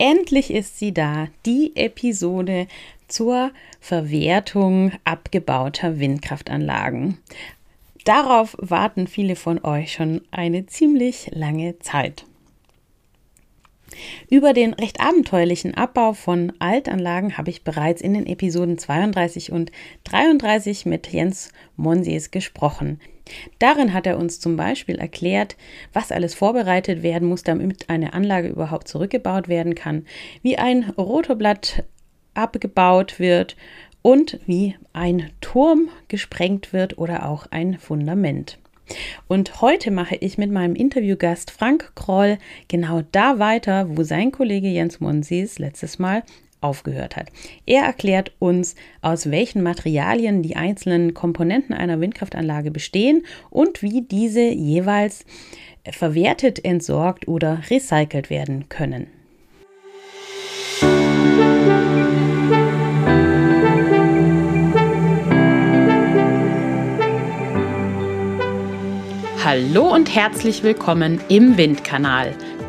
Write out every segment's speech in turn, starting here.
Endlich ist sie da, die Episode zur Verwertung abgebauter Windkraftanlagen. Darauf warten viele von euch schon eine ziemlich lange Zeit. Über den recht abenteuerlichen Abbau von Altanlagen habe ich bereits in den Episoden 32 und 33 mit Jens Monsees gesprochen. Darin hat er uns zum Beispiel erklärt, was alles vorbereitet werden muss, damit eine Anlage überhaupt zurückgebaut werden kann, wie ein Rotorblatt abgebaut wird und wie ein Turm gesprengt wird oder auch ein Fundament. Und heute mache ich mit meinem Interviewgast Frank Kroll genau da weiter, wo sein Kollege Jens Monsees letztes Mal aufgehört hat. Er erklärt uns, aus welchen Materialien die einzelnen Komponenten einer Windkraftanlage bestehen und wie diese jeweils verwertet, entsorgt oder recycelt werden können. Hallo und herzlich willkommen im Windkanal,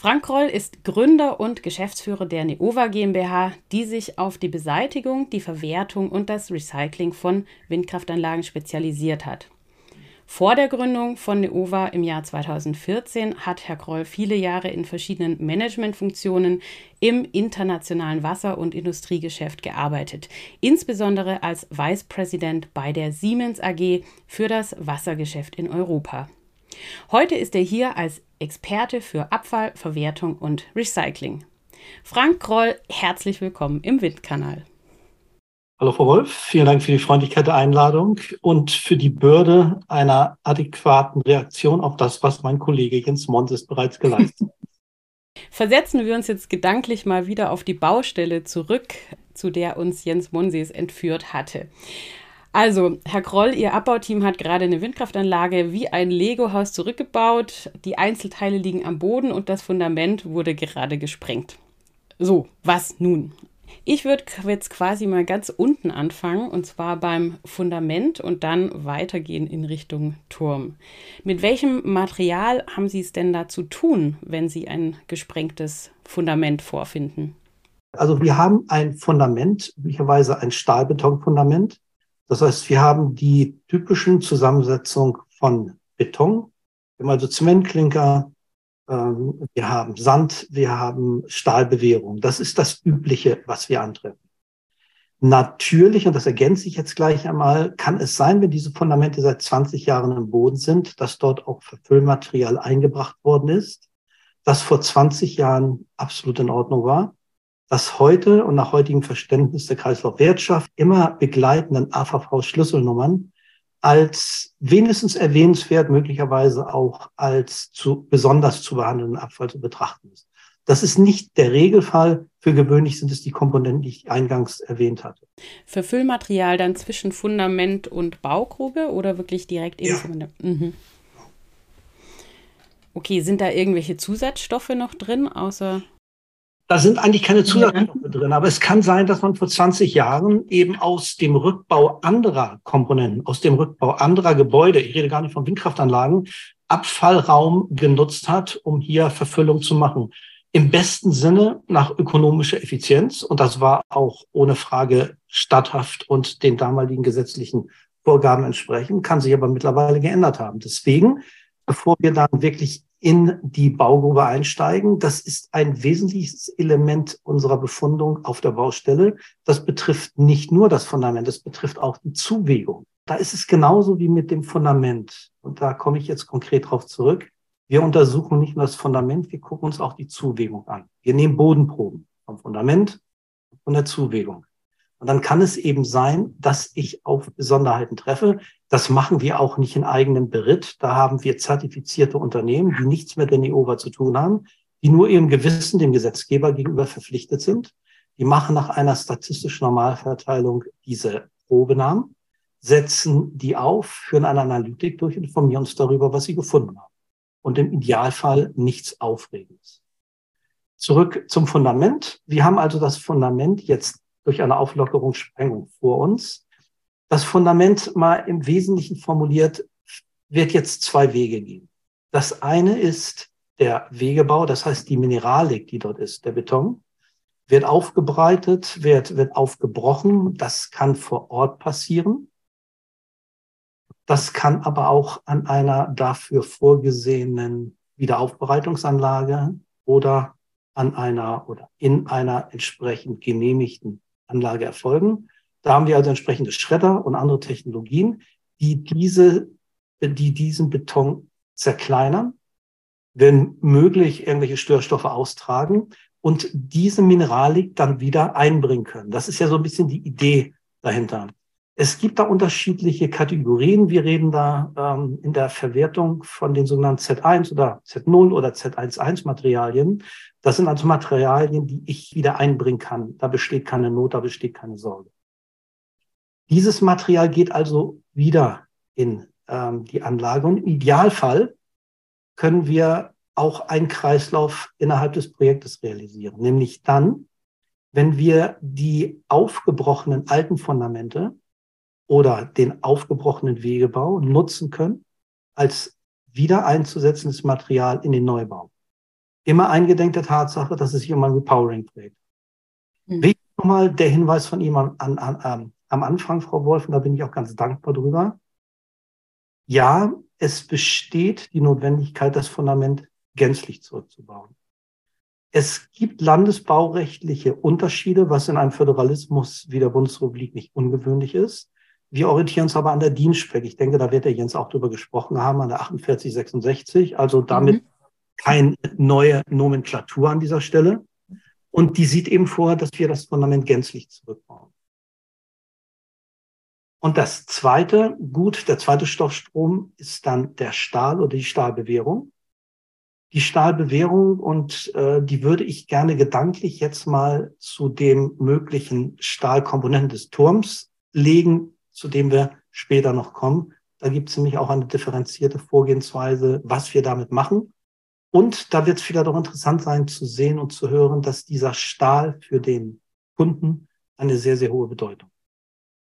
Frank Roll ist Gründer und Geschäftsführer der Neova GmbH, die sich auf die Beseitigung, die Verwertung und das Recycling von Windkraftanlagen spezialisiert hat. Vor der Gründung von Neova im Jahr 2014 hat Herr Kroll viele Jahre in verschiedenen Managementfunktionen im internationalen Wasser- und Industriegeschäft gearbeitet, insbesondere als Vice President bei der Siemens AG für das Wassergeschäft in Europa. Heute ist er hier als Experte für Abfall, Verwertung und Recycling. Frank Kroll, herzlich willkommen im Windkanal. Hallo Frau Wolf, vielen Dank für die Freundlichkeit der Einladung und für die Bürde einer adäquaten Reaktion auf das, was mein Kollege Jens Monses bereits geleistet hat. Versetzen wir uns jetzt gedanklich mal wieder auf die Baustelle zurück, zu der uns Jens Monses entführt hatte. Also, Herr Kroll, Ihr Abbauteam hat gerade eine Windkraftanlage wie ein Lego-Haus zurückgebaut. Die Einzelteile liegen am Boden und das Fundament wurde gerade gesprengt. So, was nun? Ich würde jetzt quasi mal ganz unten anfangen und zwar beim Fundament und dann weitergehen in Richtung Turm. Mit welchem Material haben Sie es denn da zu tun, wenn Sie ein gesprengtes Fundament vorfinden? Also wir haben ein Fundament, möglicherweise ein Stahlbetonfundament. Das heißt, wir haben die typischen Zusammensetzung von Beton, wir haben also Zementklinker, ähm, wir haben Sand, wir haben Stahlbewehrung. Das ist das Übliche, was wir antreffen. Natürlich, und das ergänze ich jetzt gleich einmal, kann es sein, wenn diese Fundamente seit 20 Jahren im Boden sind, dass dort auch Verfüllmaterial eingebracht worden ist, das vor 20 Jahren absolut in Ordnung war dass heute und nach heutigem Verständnis der Kreislaufwirtschaft immer begleitenden AVV-Schlüsselnummern als wenigstens erwähnenswert, möglicherweise auch als zu besonders zu behandelnden Abfall zu betrachten ist. Das ist nicht der Regelfall. Für gewöhnlich sind es die Komponenten, die ich eingangs erwähnt hatte. Für Füllmaterial dann zwischen Fundament und Baugrube oder wirklich direkt im ja. Fundament? Mhm. Okay, sind da irgendwelche Zusatzstoffe noch drin, außer da sind eigentlich keine Zusatzstoffe ja. drin, aber es kann sein, dass man vor 20 Jahren eben aus dem Rückbau anderer Komponenten, aus dem Rückbau anderer Gebäude, ich rede gar nicht von Windkraftanlagen, Abfallraum genutzt hat, um hier Verfüllung zu machen. Im besten Sinne nach ökonomischer Effizienz. Und das war auch ohne Frage statthaft und den damaligen gesetzlichen Vorgaben entsprechend, kann sich aber mittlerweile geändert haben. Deswegen, bevor wir dann wirklich in die Baugrube einsteigen. Das ist ein wesentliches Element unserer Befundung auf der Baustelle. Das betrifft nicht nur das Fundament, das betrifft auch die Zuwegung. Da ist es genauso wie mit dem Fundament. Und da komme ich jetzt konkret drauf zurück. Wir untersuchen nicht nur das Fundament, wir gucken uns auch die Zuwegung an. Wir nehmen Bodenproben vom Fundament und der Zuwegung. Und dann kann es eben sein, dass ich auf Besonderheiten treffe. Das machen wir auch nicht in eigenem Beritt. Da haben wir zertifizierte Unternehmen, die nichts mit der Neova zu tun haben. die nur ihrem Gewissen dem Gesetzgeber gegenüber verpflichtet sind. Die machen nach einer statistischen Normalverteilung diese Probenamen, setzen die auf, führen eine Analytik durch informieren uns darüber, was sie gefunden haben. Und im Idealfall nichts Aufregendes. Zurück zum Fundament. Wir haben also das Fundament jetzt durch eine Auflockerungssprengung vor uns. Das Fundament mal im Wesentlichen formuliert, wird jetzt zwei Wege gehen. Das eine ist der Wegebau, das heißt die Mineralik, die dort ist, der Beton, wird aufgebreitet, wird, wird aufgebrochen. Das kann vor Ort passieren. Das kann aber auch an einer dafür vorgesehenen Wiederaufbereitungsanlage oder an einer oder in einer entsprechend genehmigten Anlage erfolgen. Da haben wir also entsprechende Schredder und andere Technologien, die diese, die diesen Beton zerkleinern, wenn möglich irgendwelche Störstoffe austragen und diese Mineralik dann wieder einbringen können. Das ist ja so ein bisschen die Idee dahinter. Es gibt da unterschiedliche Kategorien. Wir reden da ähm, in der Verwertung von den sogenannten Z1 oder Z0 oder Z11 Materialien. Das sind also Materialien, die ich wieder einbringen kann. Da besteht keine Not, da besteht keine Sorge. Dieses Material geht also wieder in ähm, die Anlage und im Idealfall können wir auch einen Kreislauf innerhalb des Projektes realisieren, nämlich dann, wenn wir die aufgebrochenen alten Fundamente oder den aufgebrochenen Wegebau nutzen können als wieder einzusetzendes Material in den Neubau. Immer eingedenk der Tatsache, dass es sich um ein Repowering dreht. Mhm. Wichtig nochmal der Hinweis von ihm an, an, an, am Anfang, Frau Wolf, und da bin ich auch ganz dankbar drüber. Ja, es besteht die Notwendigkeit, das Fundament gänzlich zurückzubauen. Es gibt landesbaurechtliche Unterschiede, was in einem Föderalismus wie der Bundesrepublik nicht ungewöhnlich ist. Wir orientieren uns aber an der Dienstspec. Ich denke, da wird der Jens auch drüber gesprochen haben, an der 4866. Also damit mhm. keine neue Nomenklatur an dieser Stelle. Und die sieht eben vor, dass wir das Fundament gänzlich zurückbauen. Und das zweite Gut, der zweite Stoffstrom ist dann der Stahl oder die Stahlbewährung. Die Stahlbewährung und äh, die würde ich gerne gedanklich jetzt mal zu dem möglichen Stahlkomponenten des Turms legen, zu dem wir später noch kommen. Da gibt es nämlich auch eine differenzierte Vorgehensweise, was wir damit machen. Und da wird es vielleicht auch interessant sein zu sehen und zu hören, dass dieser Stahl für den Kunden eine sehr, sehr hohe Bedeutung.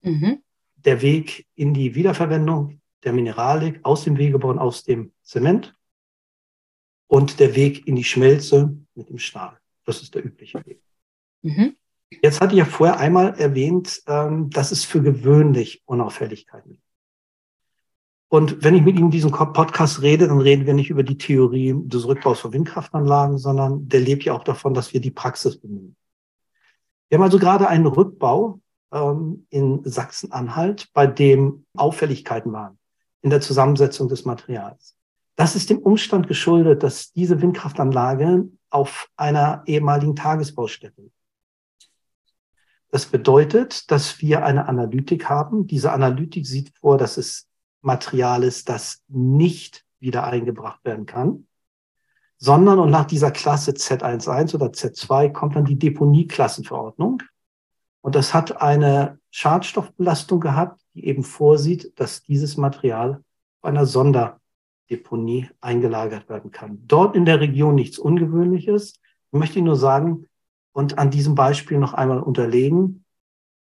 Mhm. Der Weg in die Wiederverwendung der Mineralik aus dem Wegebau und aus dem Zement und der Weg in die Schmelze mit dem Stahl. Das ist der übliche Weg. Mhm. Jetzt hatte ich ja vorher einmal erwähnt, ähm, dass es für gewöhnlich Unauffälligkeiten gibt. Und wenn ich mit Ihnen in diesem Podcast rede, dann reden wir nicht über die Theorie des Rückbaus von Windkraftanlagen, sondern der lebt ja auch davon, dass wir die Praxis bemühen. Wir haben also gerade einen Rückbau ähm, in Sachsen-Anhalt, bei dem Auffälligkeiten waren in der Zusammensetzung des Materials. Das ist dem Umstand geschuldet, dass diese Windkraftanlage auf einer ehemaligen Tagesbaustätte das bedeutet, dass wir eine Analytik haben. Diese Analytik sieht vor, dass es Material ist, das nicht wieder eingebracht werden kann, sondern und nach dieser Klasse Z11 oder Z2 kommt dann die Deponieklassenverordnung. Und das hat eine Schadstoffbelastung gehabt, die eben vorsieht, dass dieses Material auf einer Sonderdeponie eingelagert werden kann. Dort in der Region nichts Ungewöhnliches. Ich möchte nur sagen, und an diesem Beispiel noch einmal unterlegen.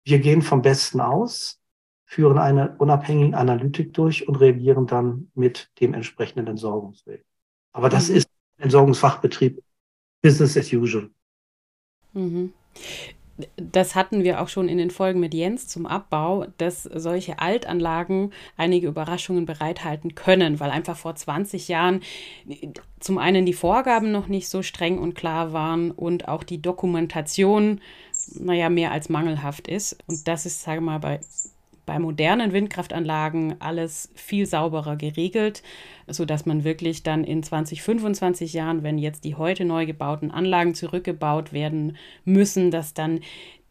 Wir gehen vom Besten aus, führen eine unabhängige Analytik durch und reagieren dann mit dem entsprechenden Entsorgungsweg. Aber das mhm. ist Entsorgungsfachbetrieb Business as usual. Mhm das hatten wir auch schon in den Folgen mit Jens zum Abbau, dass solche Altanlagen einige Überraschungen bereithalten können, weil einfach vor 20 Jahren zum einen die Vorgaben noch nicht so streng und klar waren und auch die Dokumentation, naja, mehr als mangelhaft ist. Und das ist, sage mal, bei bei modernen Windkraftanlagen alles viel sauberer geregelt, sodass man wirklich dann in 20, 25 Jahren, wenn jetzt die heute neu gebauten Anlagen zurückgebaut werden müssen, dass dann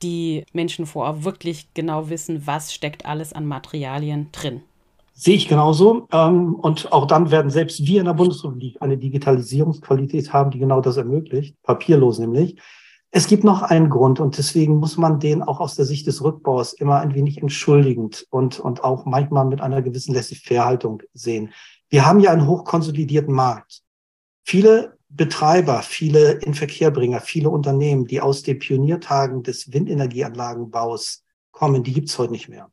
die Menschen vor Ort wirklich genau wissen, was steckt alles an Materialien drin. Sehe ich genauso. Ähm, und auch dann werden selbst wir in der Bundesrepublik eine Digitalisierungsqualität haben, die genau das ermöglicht, papierlos nämlich. Es gibt noch einen Grund und deswegen muss man den auch aus der Sicht des Rückbaus immer ein wenig entschuldigend und, und auch manchmal mit einer gewissen Laissez-faire-Haltung sehen. Wir haben ja einen hochkonsolidierten Markt. Viele Betreiber, viele Inverkehrbringer, viele Unternehmen, die aus den Pioniertagen des Windenergieanlagenbaus kommen, die gibt's heute nicht mehr.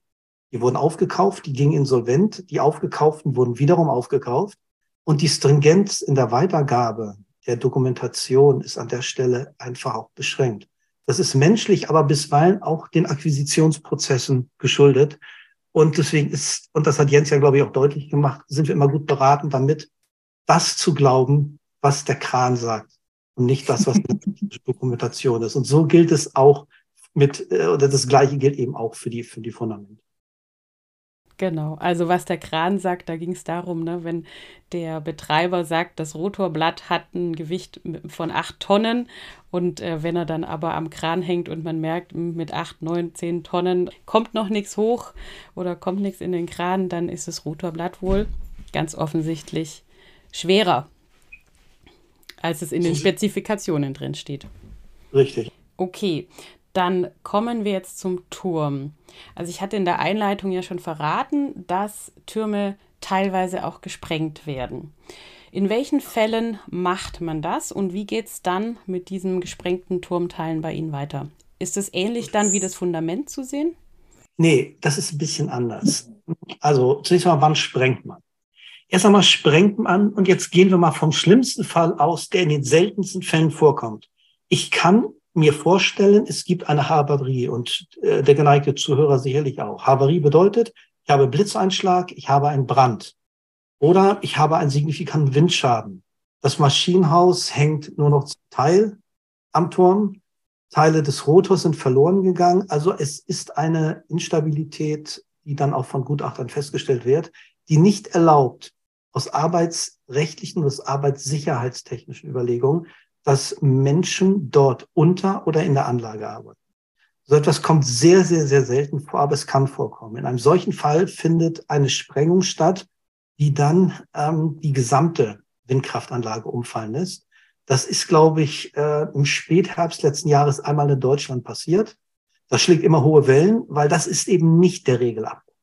Die wurden aufgekauft, die gingen insolvent, die Aufgekauften wurden wiederum aufgekauft und die Stringenz in der Weitergabe der Dokumentation ist an der Stelle einfach auch beschränkt. Das ist menschlich, aber bisweilen auch den Akquisitionsprozessen geschuldet. Und deswegen ist, und das hat Jens ja, glaube ich, auch deutlich gemacht, sind wir immer gut beraten, damit das zu glauben, was der Kran sagt und nicht das, was Dokumentation ist. Und so gilt es auch mit, äh, oder das Gleiche gilt eben auch für die, für die Fundamente. Genau, also was der Kran sagt, da ging es darum, ne, wenn der Betreiber sagt, das Rotorblatt hat ein Gewicht von acht Tonnen und äh, wenn er dann aber am Kran hängt und man merkt, mit acht, neun, zehn Tonnen kommt noch nichts hoch oder kommt nichts in den Kran, dann ist das Rotorblatt wohl ganz offensichtlich schwerer, als es in den Spezifikationen drin steht. Richtig. Okay, dann kommen wir jetzt zum Turm. Also ich hatte in der Einleitung ja schon verraten, dass Türme teilweise auch gesprengt werden. In welchen Fällen macht man das und wie geht es dann mit diesen gesprengten Turmteilen bei Ihnen weiter? Ist es ähnlich dann wie das Fundament zu sehen? Nee, das ist ein bisschen anders. Also zunächst mal, wann sprengt man? Erst einmal sprengt man und jetzt gehen wir mal vom schlimmsten Fall aus, der in den seltensten Fällen vorkommt. Ich kann mir vorstellen, es gibt eine Havarie und äh, der geneigte Zuhörer sicherlich auch. Havarie bedeutet, ich habe Blitzeinschlag, ich habe einen Brand oder ich habe einen signifikanten Windschaden. Das Maschinenhaus hängt nur noch zum Teil am Turm. Teile des Rotors sind verloren gegangen. Also es ist eine Instabilität, die dann auch von Gutachtern festgestellt wird, die nicht erlaubt, aus arbeitsrechtlichen aus arbeitssicherheitstechnischen Überlegungen dass Menschen dort unter oder in der Anlage arbeiten. So etwas kommt sehr, sehr, sehr selten vor, aber es kann vorkommen. In einem solchen Fall findet eine Sprengung statt, die dann ähm, die gesamte Windkraftanlage umfallen lässt. Das ist, glaube ich, äh, im Spätherbst letzten Jahres einmal in Deutschland passiert. Das schlägt immer hohe Wellen, weil das ist eben nicht der Regelabbruch.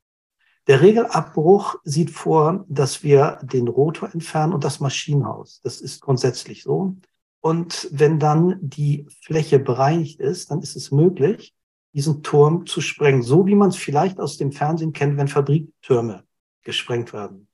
Der Regelabbruch sieht vor, dass wir den Rotor entfernen und das Maschinenhaus. Das ist grundsätzlich so. Und wenn dann die Fläche bereinigt ist, dann ist es möglich, diesen Turm zu sprengen, so wie man es vielleicht aus dem Fernsehen kennt, wenn Fabriktürme gesprengt werden.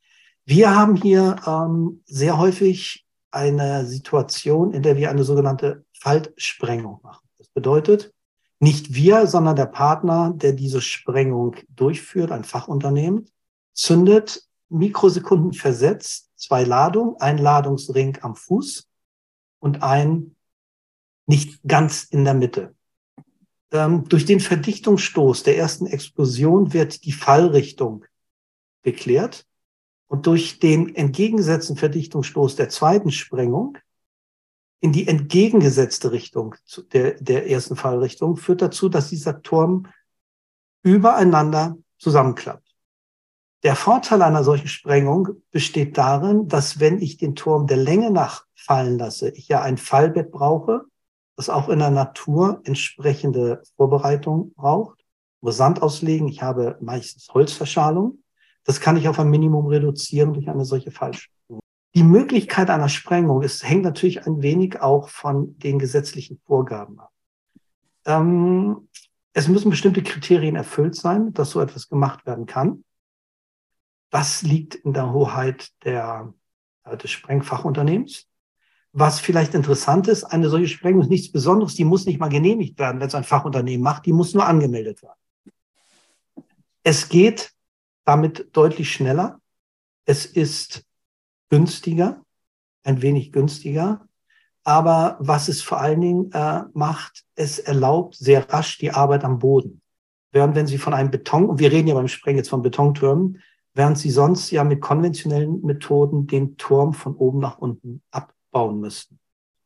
Wir haben hier ähm, sehr häufig eine Situation, in der wir eine sogenannte Faltsprengung machen. Das bedeutet, nicht wir, sondern der Partner, der diese Sprengung durchführt, ein Fachunternehmen, zündet Mikrosekunden versetzt zwei Ladungen, ein Ladungsring am Fuß und ein nicht ganz in der Mitte. Ähm, durch den Verdichtungsstoß der ersten Explosion wird die Fallrichtung geklärt und durch den entgegengesetzten Verdichtungsstoß der zweiten Sprengung in die entgegengesetzte Richtung der, der ersten Fallrichtung führt dazu, dass dieser Turm übereinander zusammenklappt. Der Vorteil einer solchen Sprengung besteht darin, dass wenn ich den Turm der Länge nach fallen lasse, ich ja ein Fallbett brauche, das auch in der Natur entsprechende Vorbereitung braucht, muss Sand auslegen, ich habe meistens Holzverschalung. Das kann ich auf ein Minimum reduzieren durch eine solche Fallsprengung. Die Möglichkeit einer Sprengung ist, hängt natürlich ein wenig auch von den gesetzlichen Vorgaben ab. Ähm, es müssen bestimmte Kriterien erfüllt sein, dass so etwas gemacht werden kann. Das liegt in der Hoheit der, äh, des Sprengfachunternehmens. Was vielleicht interessant ist, eine solche Sprengung ist nichts Besonderes, die muss nicht mal genehmigt werden, wenn es ein Fachunternehmen macht, die muss nur angemeldet werden. Es geht damit deutlich schneller. Es ist günstiger, ein wenig günstiger. Aber was es vor allen Dingen äh, macht, es erlaubt sehr rasch die Arbeit am Boden. Während wenn Sie von einem Beton, und wir reden ja beim Sprengen jetzt von Betontürmen, während Sie sonst ja mit konventionellen Methoden den Turm von oben nach unten ab bauen müssten.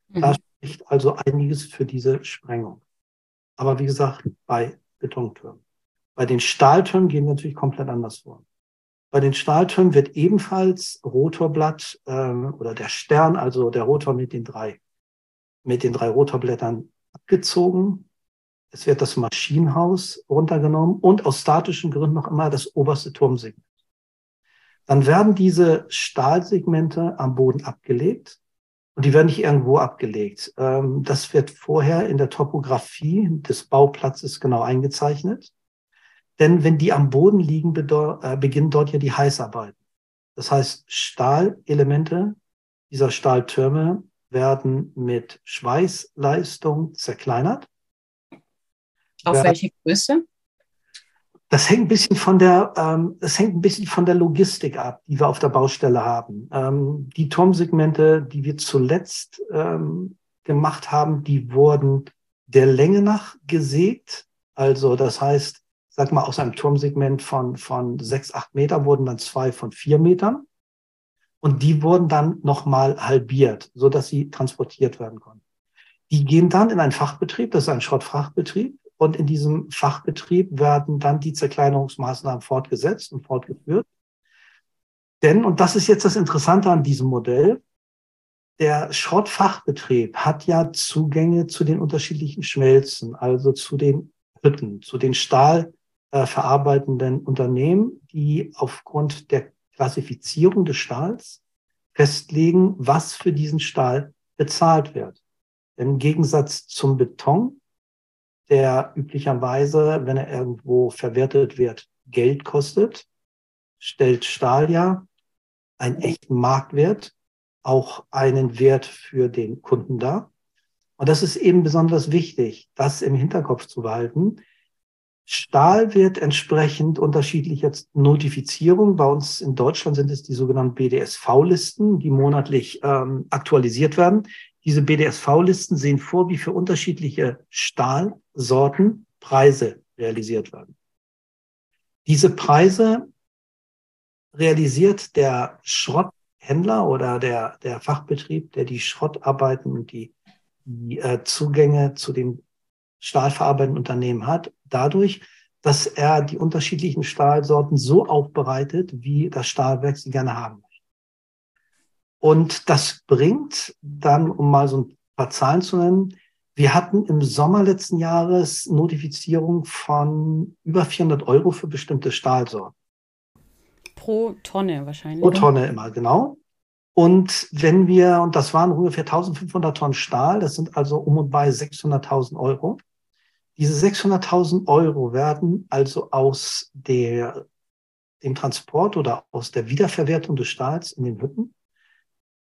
Mhm. Da spricht also einiges für diese Sprengung. Aber wie gesagt, bei Betontürmen. Bei den Stahltürmen gehen wir natürlich komplett anders vor. Bei den Stahltürmen wird ebenfalls Rotorblatt ähm, oder der Stern, also der Rotor mit den drei, mit den drei Rotorblättern abgezogen. Es wird das Maschinenhaus runtergenommen und aus statischen Gründen noch immer das oberste Turmsegment. Dann werden diese Stahlsegmente am Boden abgelegt und die werden nicht irgendwo abgelegt. Ähm, das wird vorher in der Topografie des Bauplatzes genau eingezeichnet. Denn wenn die am Boden liegen, äh, beginnen dort ja die Heißarbeiten. Das heißt, Stahlelemente dieser Stahltürme werden mit Schweißleistung zerkleinert. Auf welche Größe? Das hängt ein bisschen von der, ähm, das hängt ein bisschen von der Logistik ab, die wir auf der Baustelle haben. Ähm, die Turmsegmente, die wir zuletzt ähm, gemacht haben, die wurden der Länge nach gesägt. Also das heißt, sag mal, aus einem Turmsegment von, von sechs, acht Meter wurden dann zwei von vier Metern. Und die wurden dann nochmal halbiert, so dass sie transportiert werden konnten. Die gehen dann in einen Fachbetrieb, das ist ein Schrottfachbetrieb. Und in diesem Fachbetrieb werden dann die Zerkleinerungsmaßnahmen fortgesetzt und fortgeführt. Denn, und das ist jetzt das Interessante an diesem Modell, der Schrottfachbetrieb hat ja Zugänge zu den unterschiedlichen Schmelzen, also zu den Hütten, zu den Stahl, äh, Unternehmen, die aufgrund der Klassifizierung des Stahls festlegen, was für diesen Stahl bezahlt wird. Im Gegensatz zum Beton, der üblicherweise, wenn er irgendwo verwertet wird, Geld kostet, stellt Stahl ja einen echten Marktwert, auch einen Wert für den Kunden dar. Und das ist eben besonders wichtig, das im Hinterkopf zu behalten, Stahl wird entsprechend unterschiedlicher Notifizierung. Bei uns in Deutschland sind es die sogenannten BDSV-Listen, die monatlich ähm, aktualisiert werden. Diese BDSV-Listen sehen vor, wie für unterschiedliche Stahlsorten Preise realisiert werden. Diese Preise realisiert der Schrotthändler oder der, der Fachbetrieb, der die Schrottarbeiten und die, die äh, Zugänge zu den stahlverarbeitenden Unternehmen hat, dadurch, dass er die unterschiedlichen Stahlsorten so aufbereitet, wie das Stahlwerk sie gerne haben möchte. Und das bringt dann, um mal so ein paar Zahlen zu nennen, wir hatten im Sommer letzten Jahres Notifizierung von über 400 Euro für bestimmte Stahlsorten. Pro Tonne wahrscheinlich. Pro Tonne immer, genau. Und wenn wir, und das waren ungefähr 1500 Tonnen Stahl, das sind also um und bei 600.000 Euro. Diese 600.000 Euro werden also aus der, dem Transport oder aus der Wiederverwertung des Stahls in den Hütten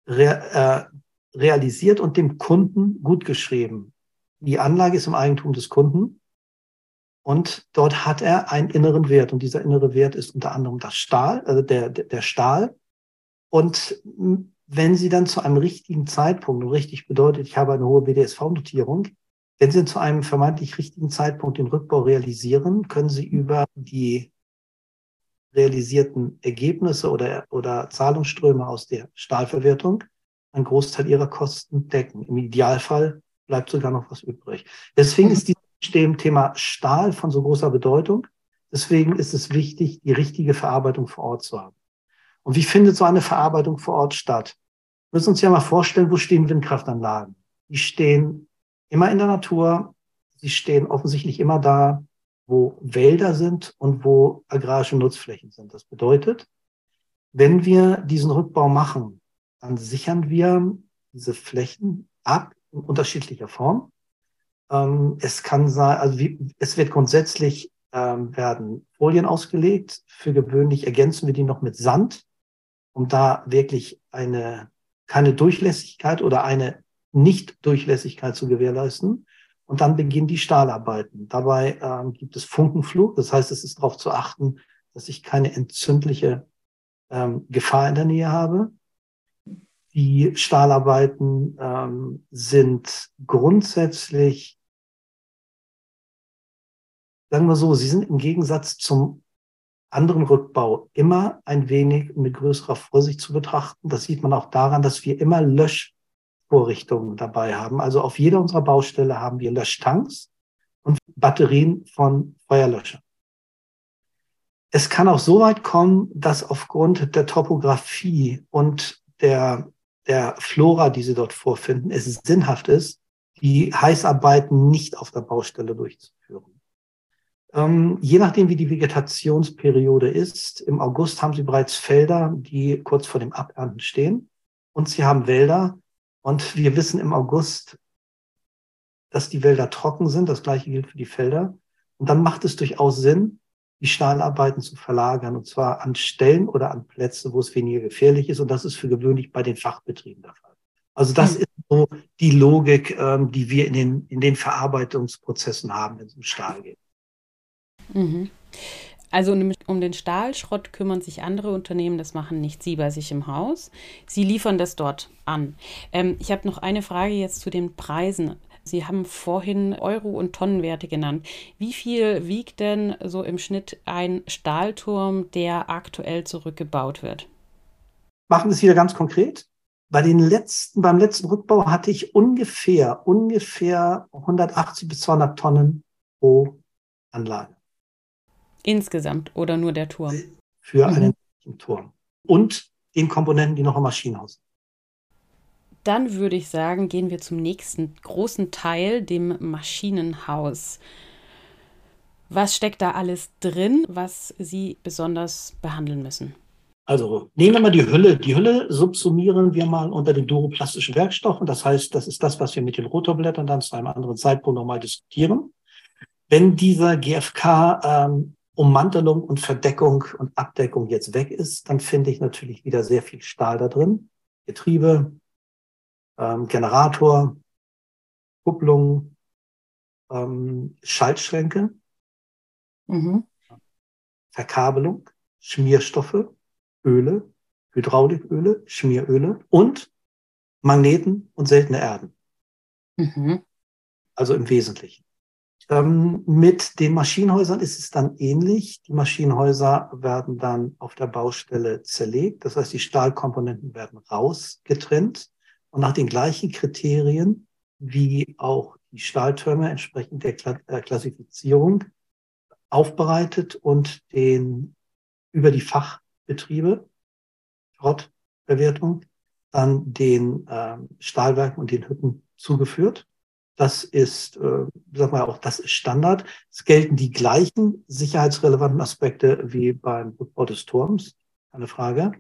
re, äh, realisiert und dem Kunden gutgeschrieben. Die Anlage ist im Eigentum des Kunden und dort hat er einen inneren Wert und dieser innere Wert ist unter anderem das Stahl, also der, der Stahl. Und wenn Sie dann zu einem richtigen Zeitpunkt, und richtig bedeutet, ich habe eine hohe BDSV-Notierung, wenn Sie zu einem vermeintlich richtigen Zeitpunkt den Rückbau realisieren, können Sie über die realisierten Ergebnisse oder, oder Zahlungsströme aus der Stahlverwertung einen Großteil Ihrer Kosten decken. Im Idealfall bleibt sogar noch was übrig. Deswegen ist dieses Thema Stahl von so großer Bedeutung. Deswegen ist es wichtig, die richtige Verarbeitung vor Ort zu haben. Und wie findet so eine Verarbeitung vor Ort statt? Wir müssen uns ja mal vorstellen, wo stehen Windkraftanlagen? Die stehen immer in der Natur. Sie stehen offensichtlich immer da, wo Wälder sind und wo agrarische Nutzflächen sind. Das bedeutet, wenn wir diesen Rückbau machen, dann sichern wir diese Flächen ab in unterschiedlicher Form. Ähm, es kann sein, also wie, es wird grundsätzlich ähm, werden Folien ausgelegt. Für gewöhnlich ergänzen wir die noch mit Sand, um da wirklich eine keine Durchlässigkeit oder eine nicht-Durchlässigkeit zu gewährleisten. Und dann beginnen die Stahlarbeiten. Dabei ähm, gibt es Funkenflug. Das heißt, es ist darauf zu achten, dass ich keine entzündliche ähm, Gefahr in der Nähe habe. Die Stahlarbeiten ähm, sind grundsätzlich, sagen wir so, sie sind im Gegensatz zum anderen Rückbau immer ein wenig mit größerer Vorsicht zu betrachten. Das sieht man auch daran, dass wir immer Lösch Vorrichtungen dabei haben. Also auf jeder unserer Baustelle haben wir Löschtanks und Batterien von Feuerlöschern. Es kann auch so weit kommen, dass aufgrund der Topografie und der, der Flora, die Sie dort vorfinden, es sinnhaft ist, die Heißarbeiten nicht auf der Baustelle durchzuführen. Ähm, je nachdem, wie die Vegetationsperiode ist, im August haben Sie bereits Felder, die kurz vor dem Abernten stehen. Und Sie haben Wälder. Und wir wissen im August, dass die Wälder trocken sind. Das gleiche gilt für die Felder. Und dann macht es durchaus Sinn, die Stahlarbeiten zu verlagern, und zwar an Stellen oder an Plätze, wo es weniger gefährlich ist. Und das ist für gewöhnlich bei den Fachbetrieben der Fall. Also das hm. ist so die Logik, ähm, die wir in den, in den Verarbeitungsprozessen haben, wenn es um Stahl geht. Mhm. Also um, den Stahlschrott kümmern sich andere Unternehmen, das machen nicht Sie bei sich im Haus. Sie liefern das dort an. Ähm, ich habe noch eine Frage jetzt zu den Preisen. Sie haben vorhin Euro- und Tonnenwerte genannt. Wie viel wiegt denn so im Schnitt ein Stahlturm, der aktuell zurückgebaut wird? Machen wir es wieder ganz konkret. Bei den letzten, beim letzten Rückbau hatte ich ungefähr, ungefähr 180 bis 200 Tonnen pro Anlage. Insgesamt oder nur der Turm? Für mhm. einen Turm. Und den Komponenten, die noch im Maschinenhaus sind. Dann würde ich sagen, gehen wir zum nächsten großen Teil, dem Maschinenhaus. Was steckt da alles drin, was Sie besonders behandeln müssen? Also nehmen wir mal die Hülle. Die Hülle subsumieren wir mal unter den duroplastischen Werkstoffen. Das heißt, das ist das, was wir mit den Rotorblättern dann zu einem anderen Zeitpunkt nochmal diskutieren. Wenn dieser GFK ähm, Ummantelung und Verdeckung und Abdeckung jetzt weg ist, dann finde ich natürlich wieder sehr viel Stahl da drin. Getriebe, ähm, Generator, Kupplung, ähm, Schaltschränke, mhm. Verkabelung, Schmierstoffe, Öle, Hydrauliköle, Schmieröle und Magneten und seltene Erden. Mhm. Also im Wesentlichen. Ähm, mit den Maschinenhäusern ist es dann ähnlich. Die Maschinenhäuser werden dann auf der Baustelle zerlegt. Das heißt, die Stahlkomponenten werden rausgetrennt und nach den gleichen Kriterien wie auch die Stahltürme entsprechend der äh, Klassifizierung aufbereitet und den über die Fachbetriebe, Schrottbewertung, dann den äh, Stahlwerken und den Hütten zugeführt. Das ist, äh, sag mal auch, das ist Standard. Es gelten die gleichen sicherheitsrelevanten Aspekte wie beim Rückbau des Turms, keine Frage.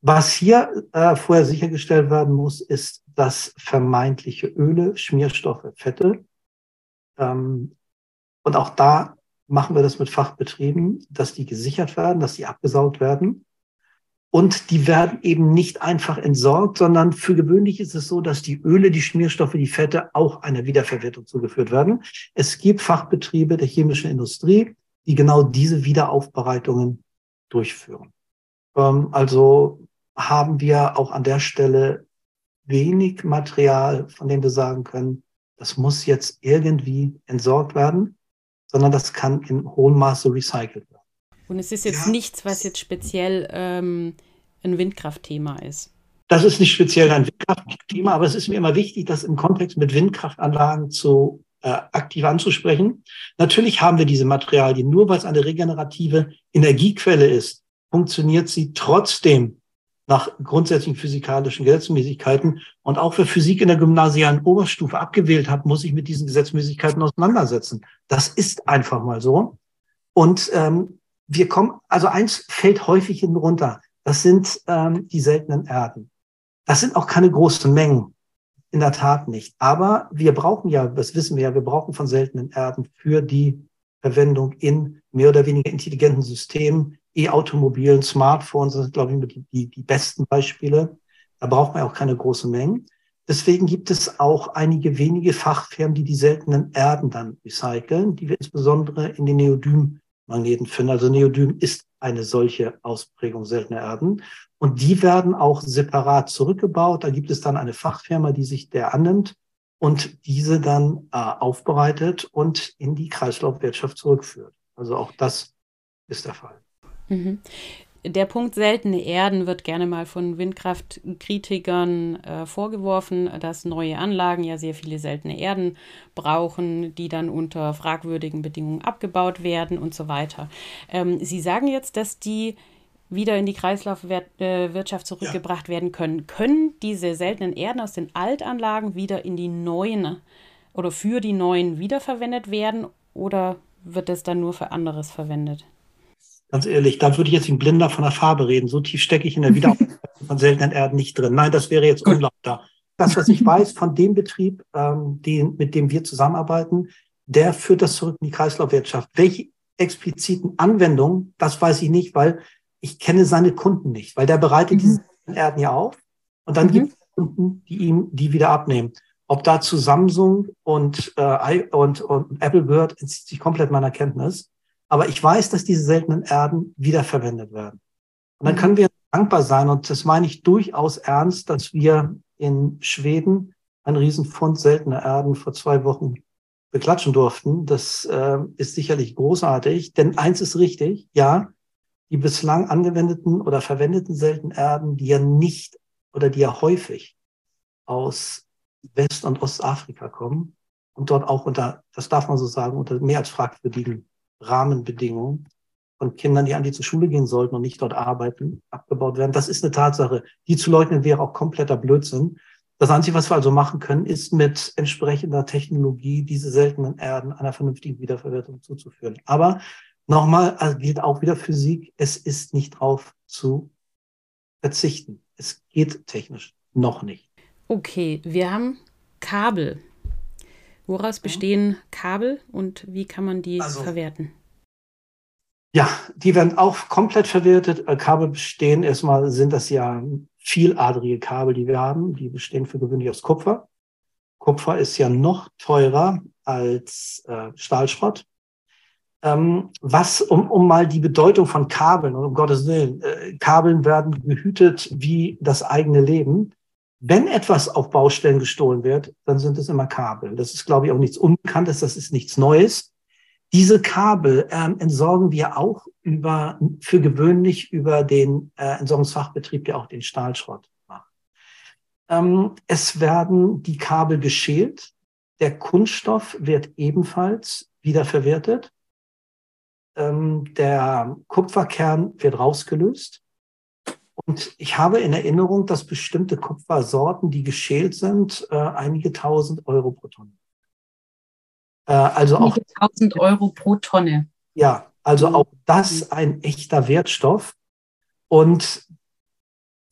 Was hier äh, vorher sichergestellt werden muss, ist, dass vermeintliche Öle, Schmierstoffe, Fette, ähm, und auch da machen wir das mit Fachbetrieben, dass die gesichert werden, dass die abgesaugt werden. Und die werden eben nicht einfach entsorgt, sondern für gewöhnlich ist es so, dass die Öle, die Schmierstoffe, die Fette auch einer Wiederverwertung zugeführt werden. Es gibt Fachbetriebe der chemischen Industrie, die genau diese Wiederaufbereitungen durchführen. Ähm, also haben wir auch an der Stelle wenig Material, von dem wir sagen können, das muss jetzt irgendwie entsorgt werden, sondern das kann in hohem Maße recycelt werden. Und es ist jetzt ja. nichts, was jetzt speziell ähm, ein Windkraftthema ist. Das ist nicht speziell ein Windkraftthema, aber es ist mir immer wichtig, das im Kontext mit Windkraftanlagen zu äh, aktiv anzusprechen. Natürlich haben wir diese Materialien, nur weil es eine regenerative Energiequelle ist, funktioniert sie trotzdem nach grundsätzlichen physikalischen Gesetzmäßigkeiten. Und auch wer Physik in der gymnasialen Oberstufe abgewählt hat, muss sich mit diesen Gesetzmäßigkeiten auseinandersetzen. Das ist einfach mal so. Und ähm, wir kommen, also eins fällt häufig hinten runter. Das sind ähm, die seltenen Erden. Das sind auch keine großen Mengen. In der Tat nicht. Aber wir brauchen ja, das wissen wir ja, wir brauchen von seltenen Erden für die Verwendung in mehr oder weniger intelligenten Systemen, E-Automobilen, Smartphones, das sind, glaube ich, die, die besten Beispiele. Da braucht man auch keine großen Mengen. Deswegen gibt es auch einige wenige Fachfirmen, die die seltenen Erden dann recyceln, die wir insbesondere in den Neodym-Magneten finden. Also Neodym ist eine solche Ausprägung seltener Erden. Und die werden auch separat zurückgebaut. Da gibt es dann eine Fachfirma, die sich der annimmt und diese dann äh, aufbereitet und in die Kreislaufwirtschaft zurückführt. Also auch das ist der Fall. Mhm. Der Punkt seltene Erden wird gerne mal von Windkraftkritikern äh, vorgeworfen, dass neue Anlagen ja sehr viele seltene Erden brauchen, die dann unter fragwürdigen Bedingungen abgebaut werden und so weiter. Ähm, Sie sagen jetzt, dass die wieder in die Kreislaufwirtschaft zurückgebracht ja. werden können. Können diese seltenen Erden aus den Altanlagen wieder in die neuen oder für die neuen wiederverwendet werden oder wird es dann nur für anderes verwendet? Ganz ehrlich, da würde ich jetzt wie ein Blinder von der Farbe reden. So tief stecke ich in der Wiederaufnahme von seltenen Erden nicht drin. Nein, das wäre jetzt unlauter. Das, was ich weiß von dem Betrieb, ähm, den, mit dem wir zusammenarbeiten, der führt das zurück in die Kreislaufwirtschaft. Welche expliziten Anwendungen, das weiß ich nicht, weil ich kenne seine Kunden nicht, weil der bereitet mhm. diese Erden ja auf und dann mhm. gibt es Kunden, die ihm die wieder abnehmen. Ob dazu Samsung und, äh, und, und Apple gehört, entzieht sich komplett meiner Kenntnis. Aber ich weiß, dass diese seltenen Erden wiederverwendet werden. Und dann mhm. können wir dankbar sein, und das meine ich durchaus ernst, dass wir in Schweden einen Riesenfund seltener Erden vor zwei Wochen beklatschen durften. Das äh, ist sicherlich großartig, denn eins ist richtig, ja, die bislang angewendeten oder verwendeten seltenen Erden, die ja nicht oder die ja häufig aus West- und Ostafrika kommen und dort auch unter, das darf man so sagen, unter mehr als fragwürdigen Rahmenbedingungen von Kindern, die an die zur Schule gehen sollten und nicht dort arbeiten, abgebaut werden. Das ist eine Tatsache. Die zu leugnen wäre auch kompletter Blödsinn. Das Einzige, was wir also machen können, ist mit entsprechender Technologie diese seltenen Erden einer vernünftigen Wiederverwertung zuzuführen. Aber Nochmal also gilt auch wieder Physik, es ist nicht drauf zu verzichten. Es geht technisch noch nicht. Okay, wir haben Kabel. Woraus bestehen Kabel und wie kann man die also, verwerten? Ja, die werden auch komplett verwertet. Äh, Kabel bestehen erstmal, sind das ja vieladrige Kabel, die wir haben. Die bestehen für gewöhnlich aus Kupfer. Kupfer ist ja noch teurer als äh, Stahlschrott ähm, was, um, um mal die Bedeutung von Kabeln, und um Gottes Willen, äh, Kabeln werden gehütet wie das eigene Leben. Wenn etwas auf Baustellen gestohlen wird, dann sind es immer Kabel. Das ist, glaube ich, auch nichts Unbekanntes, das ist nichts Neues. Diese Kabel ähm, entsorgen wir auch über, für gewöhnlich über den äh, Entsorgungsfachbetrieb, der auch den Stahlschrott macht. Ähm, es werden die Kabel geschält. Der Kunststoff wird ebenfalls wiederverwertet. Ähm, der Kupferkern wird rausgelöst. Und ich habe in Erinnerung, dass bestimmte Kupfersorten, die geschält sind, äh, einige tausend Euro pro Tonne. Äh, also einige auch tausend Euro pro Tonne. Ja, also mhm. auch das ein echter Wertstoff. Und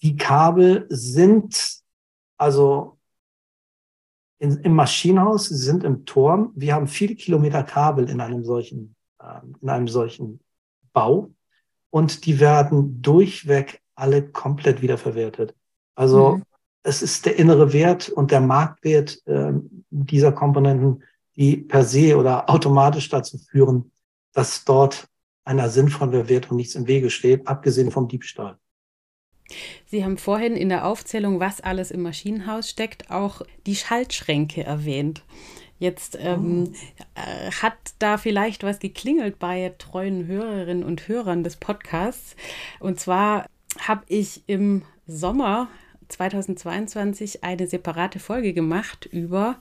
die Kabel sind also in, im Maschinenhaus, sie sind im Turm. Wir haben viele Kilometer Kabel in einem solchen ähm, in einem solchen Bau und die werden durchweg alle komplett wiederverwertet. Also mhm. es ist der innere Wert und der Marktwert äh, dieser Komponenten, die per se oder automatisch dazu führen, dass dort einer sinnvollen Bewertung nichts im Wege steht, abgesehen vom Diebstahl. Sie haben vorhin in der Aufzählung, was alles im Maschinenhaus steckt, auch die Schaltschränke erwähnt. Jetzt ähm, äh, hat da vielleicht was geklingelt bei treuen Hörerinnen und Hörern des Podcasts. Und zwar habe ich im Sommer 2022 eine separate Folge gemacht über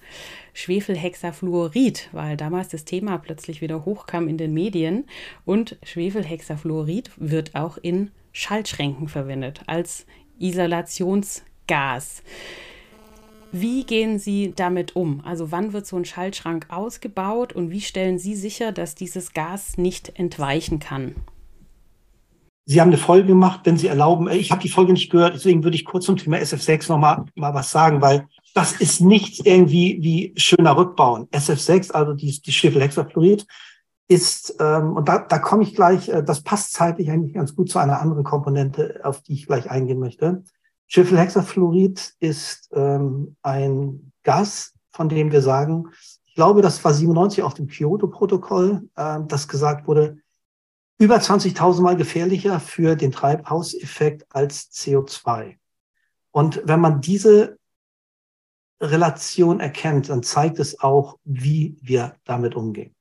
Schwefelhexafluorid, weil damals das Thema plötzlich wieder hochkam in den Medien. Und Schwefelhexafluorid wird auch in Schaltschränken verwendet als Isolationsgas. Wie gehen Sie damit um? Also wann wird so ein Schaltschrank ausgebaut und wie stellen Sie sicher, dass dieses Gas nicht entweichen kann? Sie haben eine Folge gemacht, wenn Sie erlauben. Ich habe die Folge nicht gehört, deswegen würde ich kurz zum Thema SF6 noch mal, was sagen, weil das ist nichts irgendwie wie schöner Rückbauen. SF6, also die, die Schwefelhexafluorid, ist, ähm, und da, da komme ich gleich, äh, das passt zeitlich eigentlich ganz gut zu einer anderen Komponente, auf die ich gleich eingehen möchte. Schwefelhexafluorid ist ähm, ein Gas, von dem wir sagen, ich glaube, das war 97 auf dem Kyoto-Protokoll, äh, das gesagt wurde, über 20.000 Mal gefährlicher für den Treibhauseffekt als CO2. Und wenn man diese Relation erkennt, dann zeigt es auch, wie wir damit umgehen.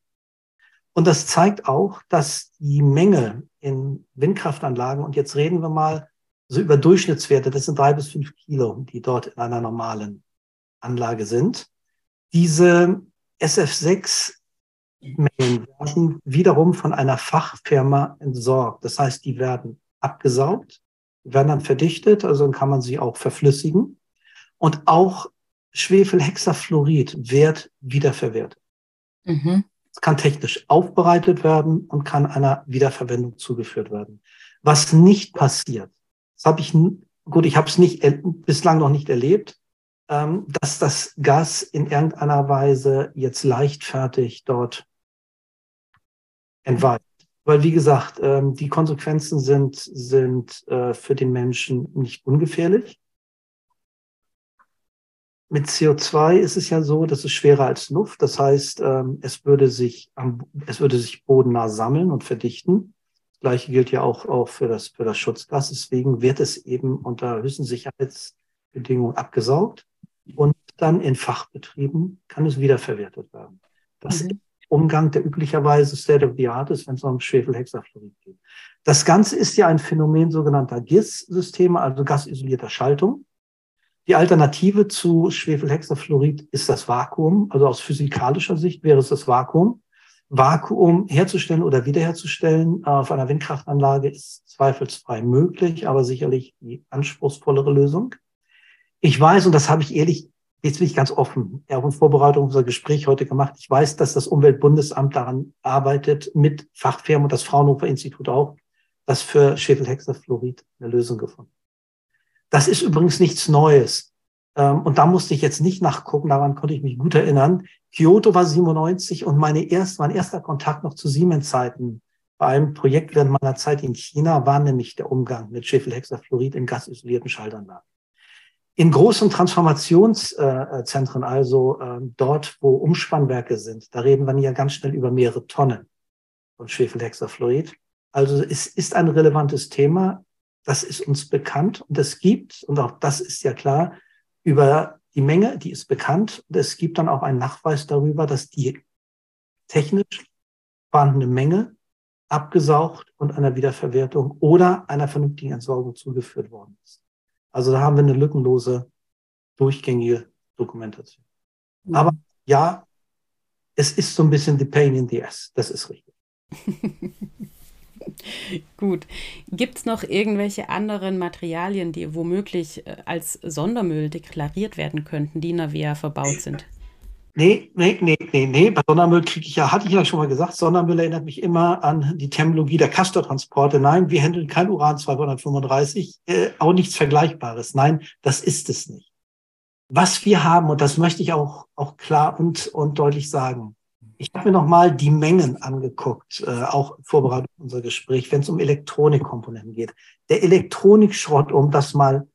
Und das zeigt auch, dass die Menge in Windkraftanlagen, und jetzt reden wir mal so über Durchschnittswerte, das sind drei bis fünf Kilo, die dort in einer normalen Anlage sind. Diese SF6 Mengen werden wiederum von einer Fachfirma entsorgt. Das heißt, die werden abgesaugt, werden dann verdichtet, also dann kann man sie auch verflüssigen. Und auch Schwefelhexafluorid wird wiederverwertet. Mhm. Es kann technisch aufbereitet werden und kann einer Wiederverwendung zugeführt werden. Was nicht passiert, das habe ich, gut, ich habe es nicht, bislang noch nicht erlebt, ähm, dass das Gas in irgendeiner Weise jetzt leichtfertig dort entweicht. Weil, wie gesagt, ähm, die Konsequenzen sind, sind äh, für den Menschen nicht ungefährlich. Mit CO2 ist es ja so, das ist schwerer als Luft. Das heißt, ähm, es würde sich, am, es würde sich bodennah sammeln und verdichten. Das Gleiche gilt ja auch, auch für das, für das Schutzgas. Deswegen wird es eben unter höchsten Sicherheitsbedingungen abgesaugt und dann in Fachbetrieben kann es wiederverwertet werden. Das mhm. Umgang, der üblicherweise State of the Art ist, wenn es um Schwefelhexafluorid geht. Das Ganze ist ja ein Phänomen sogenannter GIS-Systeme, also gasisolierter Schaltung. Die Alternative zu Schwefelhexafluorid ist das Vakuum. Also aus physikalischer Sicht wäre es das Vakuum. Vakuum herzustellen oder wiederherzustellen auf einer Windkraftanlage ist zweifelsfrei möglich, aber sicherlich die anspruchsvollere Lösung. Ich weiß, und das habe ich ehrlich jetzt bin ich ganz offen, auch in Vorbereitung unser Gespräch heute gemacht. Ich weiß, dass das Umweltbundesamt daran arbeitet, mit Fachfirmen und das Fraunhofer Institut auch, das für Schwefelhexafluorid eine Lösung gefunden. Das ist übrigens nichts Neues. Ähm, und da musste ich jetzt nicht nachgucken, daran konnte ich mich gut erinnern. Kyoto war 97 und meine erst, mein erster Kontakt noch zu Siemens-Zeiten bei einem Projekt während meiner Zeit in China war nämlich der Umgang mit Schwefelhexafluorid in gasisolierten Schaltanlagen. In großen Transformationszentren, also ähm, dort, wo Umspannwerke sind, da reden wir ja ganz schnell über mehrere Tonnen von Schwefelhexafluorid. Also es ist ein relevantes Thema, das ist uns bekannt und es gibt, und auch das ist ja klar, über die Menge, die ist bekannt. Und es gibt dann auch einen Nachweis darüber, dass die technisch vorhandene Menge abgesaugt und einer Wiederverwertung oder einer vernünftigen Entsorgung zugeführt worden ist. Also da haben wir eine lückenlose, durchgängige Dokumentation. Mhm. Aber ja, es ist so ein bisschen the pain in the ass. Das ist richtig. Gut. Gibt es noch irgendwelche anderen Materialien, die womöglich äh, als Sondermüll deklariert werden könnten, die in der WEA verbaut sind? Nee, nee, nee, nee, nee. Bei Sondermüll kriege ich ja, hatte ich ja schon mal gesagt, Sondermüll erinnert mich immer an die Terminologie der Castortransporte. Nein, wir handeln kein Uran 235, äh, auch nichts Vergleichbares. Nein, das ist es nicht. Was wir haben, und das möchte ich auch, auch klar und, und deutlich sagen, ich habe mir nochmal die Mengen angeguckt, äh, auch vorbereitet unser Gespräch, wenn es um Elektronikkomponenten geht. Der Elektronikschrott, um das mal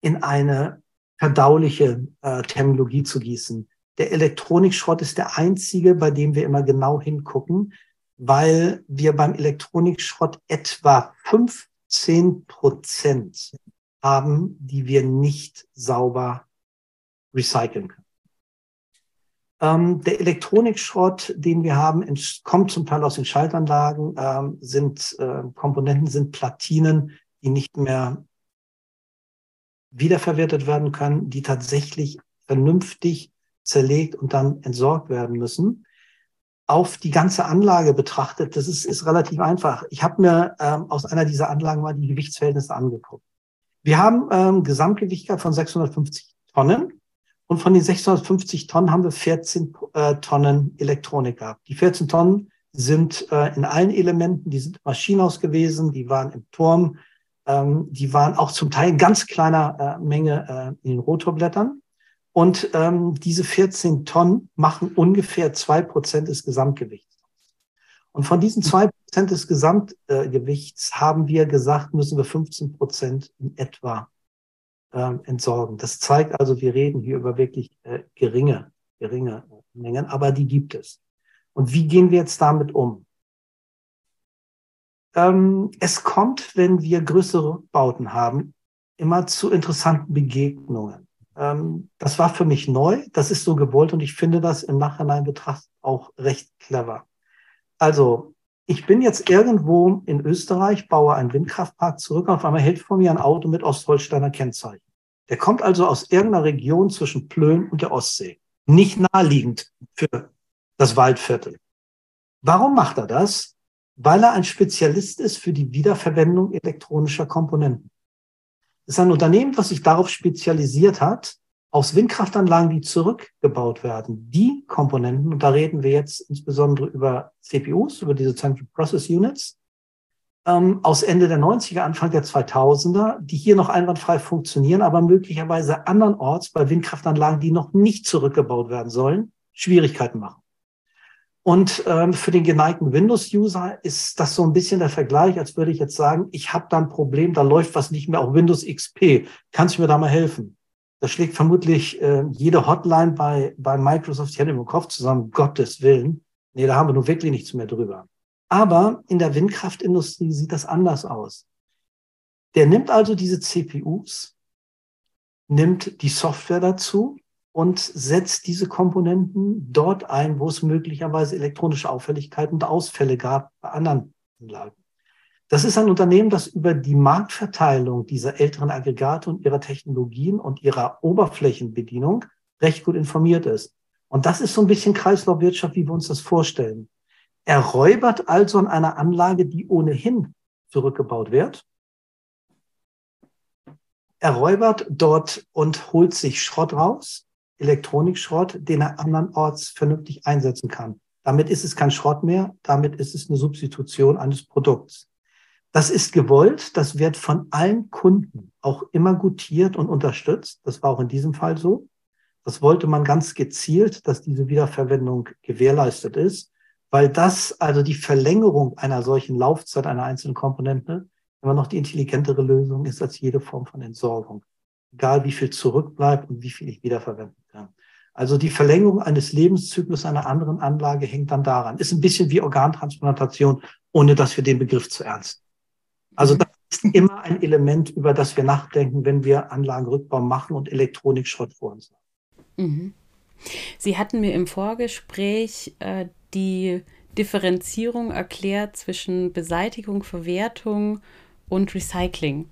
in eine verdauliche äh, Terminologie zu gießen, der Elektronikschrott ist der einzige, bei dem wir immer genau hingucken, weil wir beim Elektronikschrott etwa 15 Prozent haben, die wir nicht sauber recyceln können. Ähm, der Elektronikschrott, den wir haben, kommt zum Teil aus den Schaltanlagen, ähm, sind äh, Komponenten, sind Platinen, die nicht mehr wiederverwertet werden können, die tatsächlich vernünftig zerlegt und dann entsorgt werden müssen. Auf die ganze Anlage betrachtet, das ist, ist relativ einfach. Ich habe mir ähm, aus einer dieser Anlagen mal die Gewichtsverhältnisse angeguckt. Wir haben ähm, Gesamtgewicht von 650 Tonnen und von den 650 Tonnen haben wir 14 äh, Tonnen Elektronik gehabt. Die 14 Tonnen sind äh, in allen Elementen, die sind im Maschinenhaus gewesen, die waren im Turm, ähm, die waren auch zum Teil in ganz kleiner äh, Menge äh, in den Rotorblättern. Und ähm, diese 14 Tonnen machen ungefähr zwei Prozent des Gesamtgewichts. Und von diesen zwei Prozent des Gesamtgewichts haben wir gesagt, müssen wir 15 Prozent in etwa ähm, entsorgen. Das zeigt also, wir reden hier über wirklich äh, geringe, geringe Mengen, aber die gibt es. Und wie gehen wir jetzt damit um? Ähm, es kommt, wenn wir größere Bauten haben, immer zu interessanten Begegnungen. Ähm, das war für mich neu. Das ist so gewollt und ich finde das im Nachhinein betrachtet auch recht clever. Also, ich bin jetzt irgendwo in Österreich, baue einen Windkraftpark zurück und auf einmal hält vor mir ein Auto mit Ostholsteiner Kennzeichen. Der kommt also aus irgendeiner Region zwischen Plön und der Ostsee. Nicht naheliegend für das Waldviertel. Warum macht er das? Weil er ein Spezialist ist für die Wiederverwendung elektronischer Komponenten. Das ist ein Unternehmen, das sich darauf spezialisiert hat, aus Windkraftanlagen, die zurückgebaut werden, die Komponenten, und da reden wir jetzt insbesondere über CPUs, über diese Central Process Units, ähm, aus Ende der 90er, Anfang der 2000er, die hier noch einwandfrei funktionieren, aber möglicherweise andernorts bei Windkraftanlagen, die noch nicht zurückgebaut werden sollen, Schwierigkeiten machen. Und ähm, für den geneigten Windows-User ist das so ein bisschen der Vergleich, als würde ich jetzt sagen, ich habe da ein Problem, da läuft was nicht mehr auf Windows XP. Kannst du mir da mal helfen? Da schlägt vermutlich äh, jede Hotline bei, bei Microsoft die Hände im Kopf zusammen, Gottes Willen. Nee, da haben wir nur wirklich nichts mehr drüber. Aber in der Windkraftindustrie sieht das anders aus. Der nimmt also diese CPUs, nimmt die Software dazu und setzt diese Komponenten dort ein, wo es möglicherweise elektronische Auffälligkeiten und Ausfälle gab bei anderen Anlagen. Das ist ein Unternehmen, das über die Marktverteilung dieser älteren Aggregate und ihrer Technologien und ihrer Oberflächenbedienung recht gut informiert ist. Und das ist so ein bisschen Kreislaufwirtschaft, wie wir uns das vorstellen. Er räubert also an einer Anlage, die ohnehin zurückgebaut wird. Er räubert dort und holt sich Schrott raus, Elektronikschrott, den er andernorts vernünftig einsetzen kann. Damit ist es kein Schrott mehr, damit ist es eine Substitution eines Produkts. Das ist gewollt, das wird von allen Kunden auch immer gutiert und unterstützt. Das war auch in diesem Fall so. Das wollte man ganz gezielt, dass diese Wiederverwendung gewährleistet ist, weil das also die Verlängerung einer solchen Laufzeit einer einzelnen Komponente immer noch die intelligentere Lösung ist als jede Form von Entsorgung. Egal wie viel zurückbleibt und wie viel ich wiederverwenden kann. Also die Verlängerung eines Lebenszyklus einer anderen Anlage hängt dann daran. Ist ein bisschen wie Organtransplantation, ohne dass wir den Begriff zu ernst also das ist immer ein Element, über das wir nachdenken, wenn wir Anlagenrückbau machen und Elektronikschrott vor uns haben. Mhm. Sie hatten mir im Vorgespräch äh, die Differenzierung erklärt zwischen Beseitigung, Verwertung und Recycling.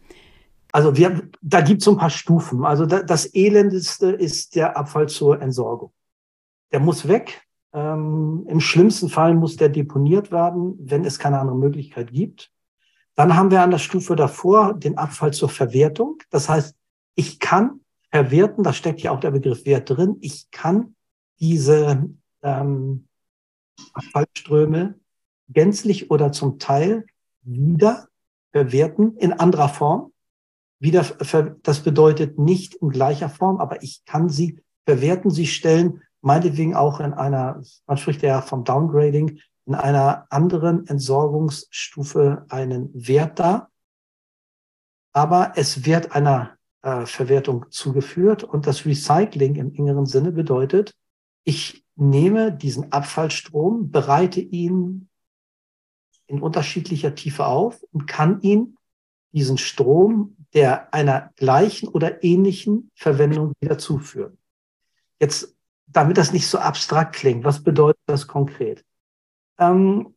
Also wir, da gibt es so ein paar Stufen. Also da, das Elendeste ist der Abfall zur Entsorgung. Der muss weg. Ähm, Im schlimmsten Fall muss der deponiert werden, wenn es keine andere Möglichkeit gibt. Dann haben wir an der Stufe davor den Abfall zur Verwertung. Das heißt, ich kann verwerten, da steckt ja auch der Begriff Wert drin, ich kann diese ähm, Abfallströme gänzlich oder zum Teil wieder verwerten in anderer Form. Wieder, das bedeutet nicht in gleicher Form, aber ich kann sie verwerten, sie stellen meinetwegen auch in einer, man spricht ja vom Downgrading, in einer anderen Entsorgungsstufe einen Wert dar. Aber es wird einer äh, Verwertung zugeführt und das Recycling im engeren Sinne bedeutet, ich nehme diesen Abfallstrom, bereite ihn in unterschiedlicher Tiefe auf und kann ihn, diesen Strom, der einer gleichen oder ähnlichen Verwendung wieder zuführen. Jetzt, damit das nicht so abstrakt klingt, was bedeutet das konkret? Ähm,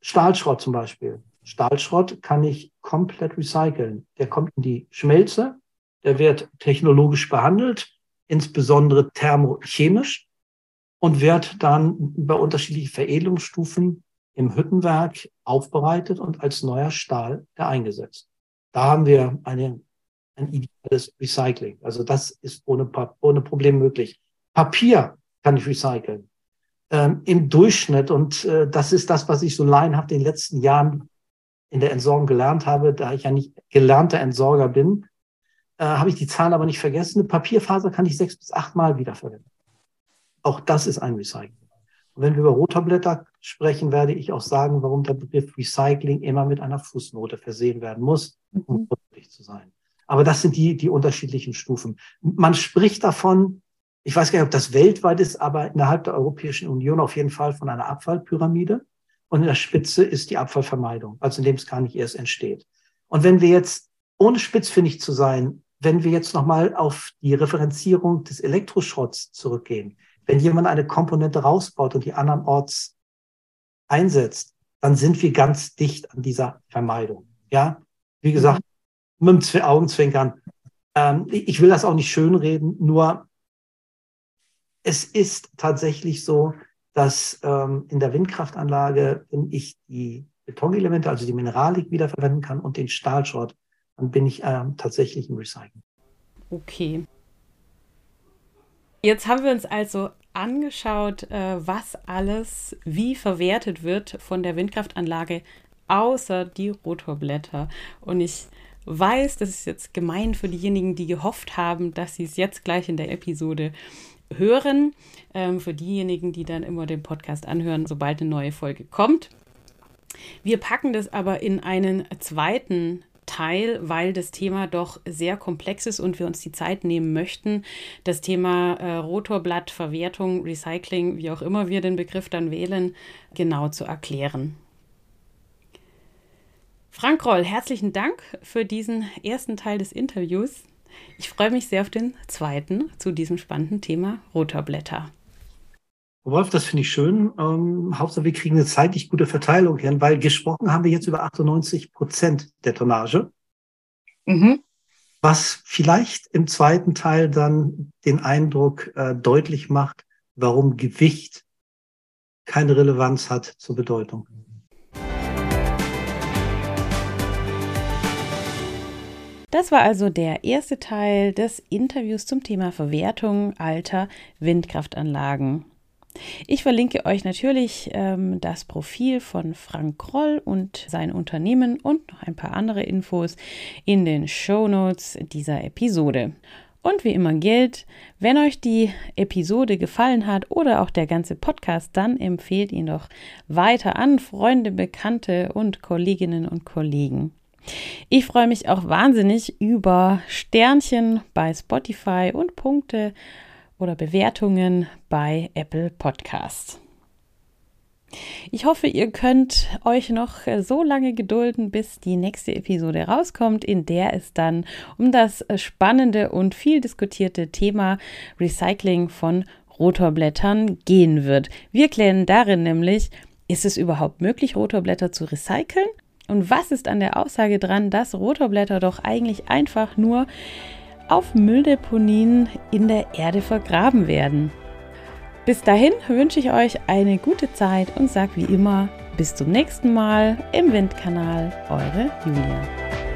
Stahlschrott zum Beispiel. Stahlschrott kann ich komplett recyceln. Der kommt in die Schmelze, der wird technologisch behandelt, insbesondere thermochemisch und wird dann über unterschiedliche Veredelungsstufen im Hüttenwerk aufbereitet und als neuer Stahl eingesetzt. Da haben wir eine, ein ideales Recycling. Also das ist ohne, ohne Problem möglich. Papier kann ich recyceln ähm, im Durchschnitt. Und äh, das ist das, was ich so laienhaft in den letzten Jahren in der Entsorgung gelernt habe, da ich ja nicht gelernter Entsorger bin, äh, habe ich die Zahlen aber nicht vergessen. Eine Papierfaser kann ich sechs bis acht Mal wiederverwenden. Auch das ist ein Recycling. Wenn wir über Rotorblätter sprechen, werde ich auch sagen, warum der Begriff Recycling immer mit einer Fußnote versehen werden muss, um mhm. zu sein. Aber das sind die, die unterschiedlichen Stufen. Man spricht davon, ich weiß gar nicht, ob das weltweit ist, aber innerhalb der Europäischen Union auf jeden Fall von einer Abfallpyramide. Und in der Spitze ist die Abfallvermeidung, also indem es gar nicht erst entsteht. Und wenn wir jetzt, ohne spitzfindig zu sein, wenn wir jetzt nochmal auf die Referenzierung des Elektroschrotts zurückgehen, wenn jemand eine Komponente rausbaut und die andernorts einsetzt, dann sind wir ganz dicht an dieser Vermeidung. Ja, wie gesagt, mhm. mit dem Augenzwinkern. Ähm, ich will das auch nicht schönreden, nur es ist tatsächlich so, dass ähm, in der Windkraftanlage, wenn ich die Betonelemente, also die Mineralik wiederverwenden kann und den Stahlschrott, dann bin ich ähm, tatsächlich im Recycling. Okay. Jetzt haben wir uns also angeschaut, äh, was alles wie verwertet wird von der Windkraftanlage, außer die Rotorblätter. Und ich weiß, das ist jetzt gemein für diejenigen, die gehofft haben, dass sie es jetzt gleich in der Episode hören. Ähm, für diejenigen, die dann immer den Podcast anhören, sobald eine neue Folge kommt. Wir packen das aber in einen zweiten Teil, weil das Thema doch sehr komplex ist und wir uns die Zeit nehmen möchten, das Thema äh, Rotorblattverwertung, Recycling, wie auch immer wir den Begriff dann wählen, genau zu erklären. Frank Roll, herzlichen Dank für diesen ersten Teil des Interviews. Ich freue mich sehr auf den zweiten zu diesem spannenden Thema Rotorblätter. Wolf, das finde ich schön. Ähm, Hauptsache, wir kriegen eine zeitlich gute Verteilung hin, weil gesprochen haben wir jetzt über 98 Prozent der Tonnage. Mhm. Was vielleicht im zweiten Teil dann den Eindruck äh, deutlich macht, warum Gewicht keine Relevanz hat zur Bedeutung. Das war also der erste Teil des Interviews zum Thema Verwertung alter Windkraftanlagen. Ich verlinke euch natürlich ähm, das Profil von Frank Kroll und sein Unternehmen und noch ein paar andere Infos in den Show Notes dieser Episode. Und wie immer gilt, wenn euch die Episode gefallen hat oder auch der ganze Podcast, dann empfehlt ihn doch weiter an Freunde, Bekannte und Kolleginnen und Kollegen. Ich freue mich auch wahnsinnig über Sternchen bei Spotify und Punkte oder Bewertungen bei Apple Podcasts. Ich hoffe, ihr könnt euch noch so lange gedulden, bis die nächste Episode rauskommt, in der es dann um das spannende und viel diskutierte Thema Recycling von Rotorblättern gehen wird. Wir klären darin nämlich, ist es überhaupt möglich, Rotorblätter zu recyceln? Und was ist an der Aussage dran, dass Rotorblätter doch eigentlich einfach nur auf Mülldeponien in der Erde vergraben werden. Bis dahin wünsche ich euch eine gute Zeit und sage wie immer bis zum nächsten Mal im Windkanal, eure Julia.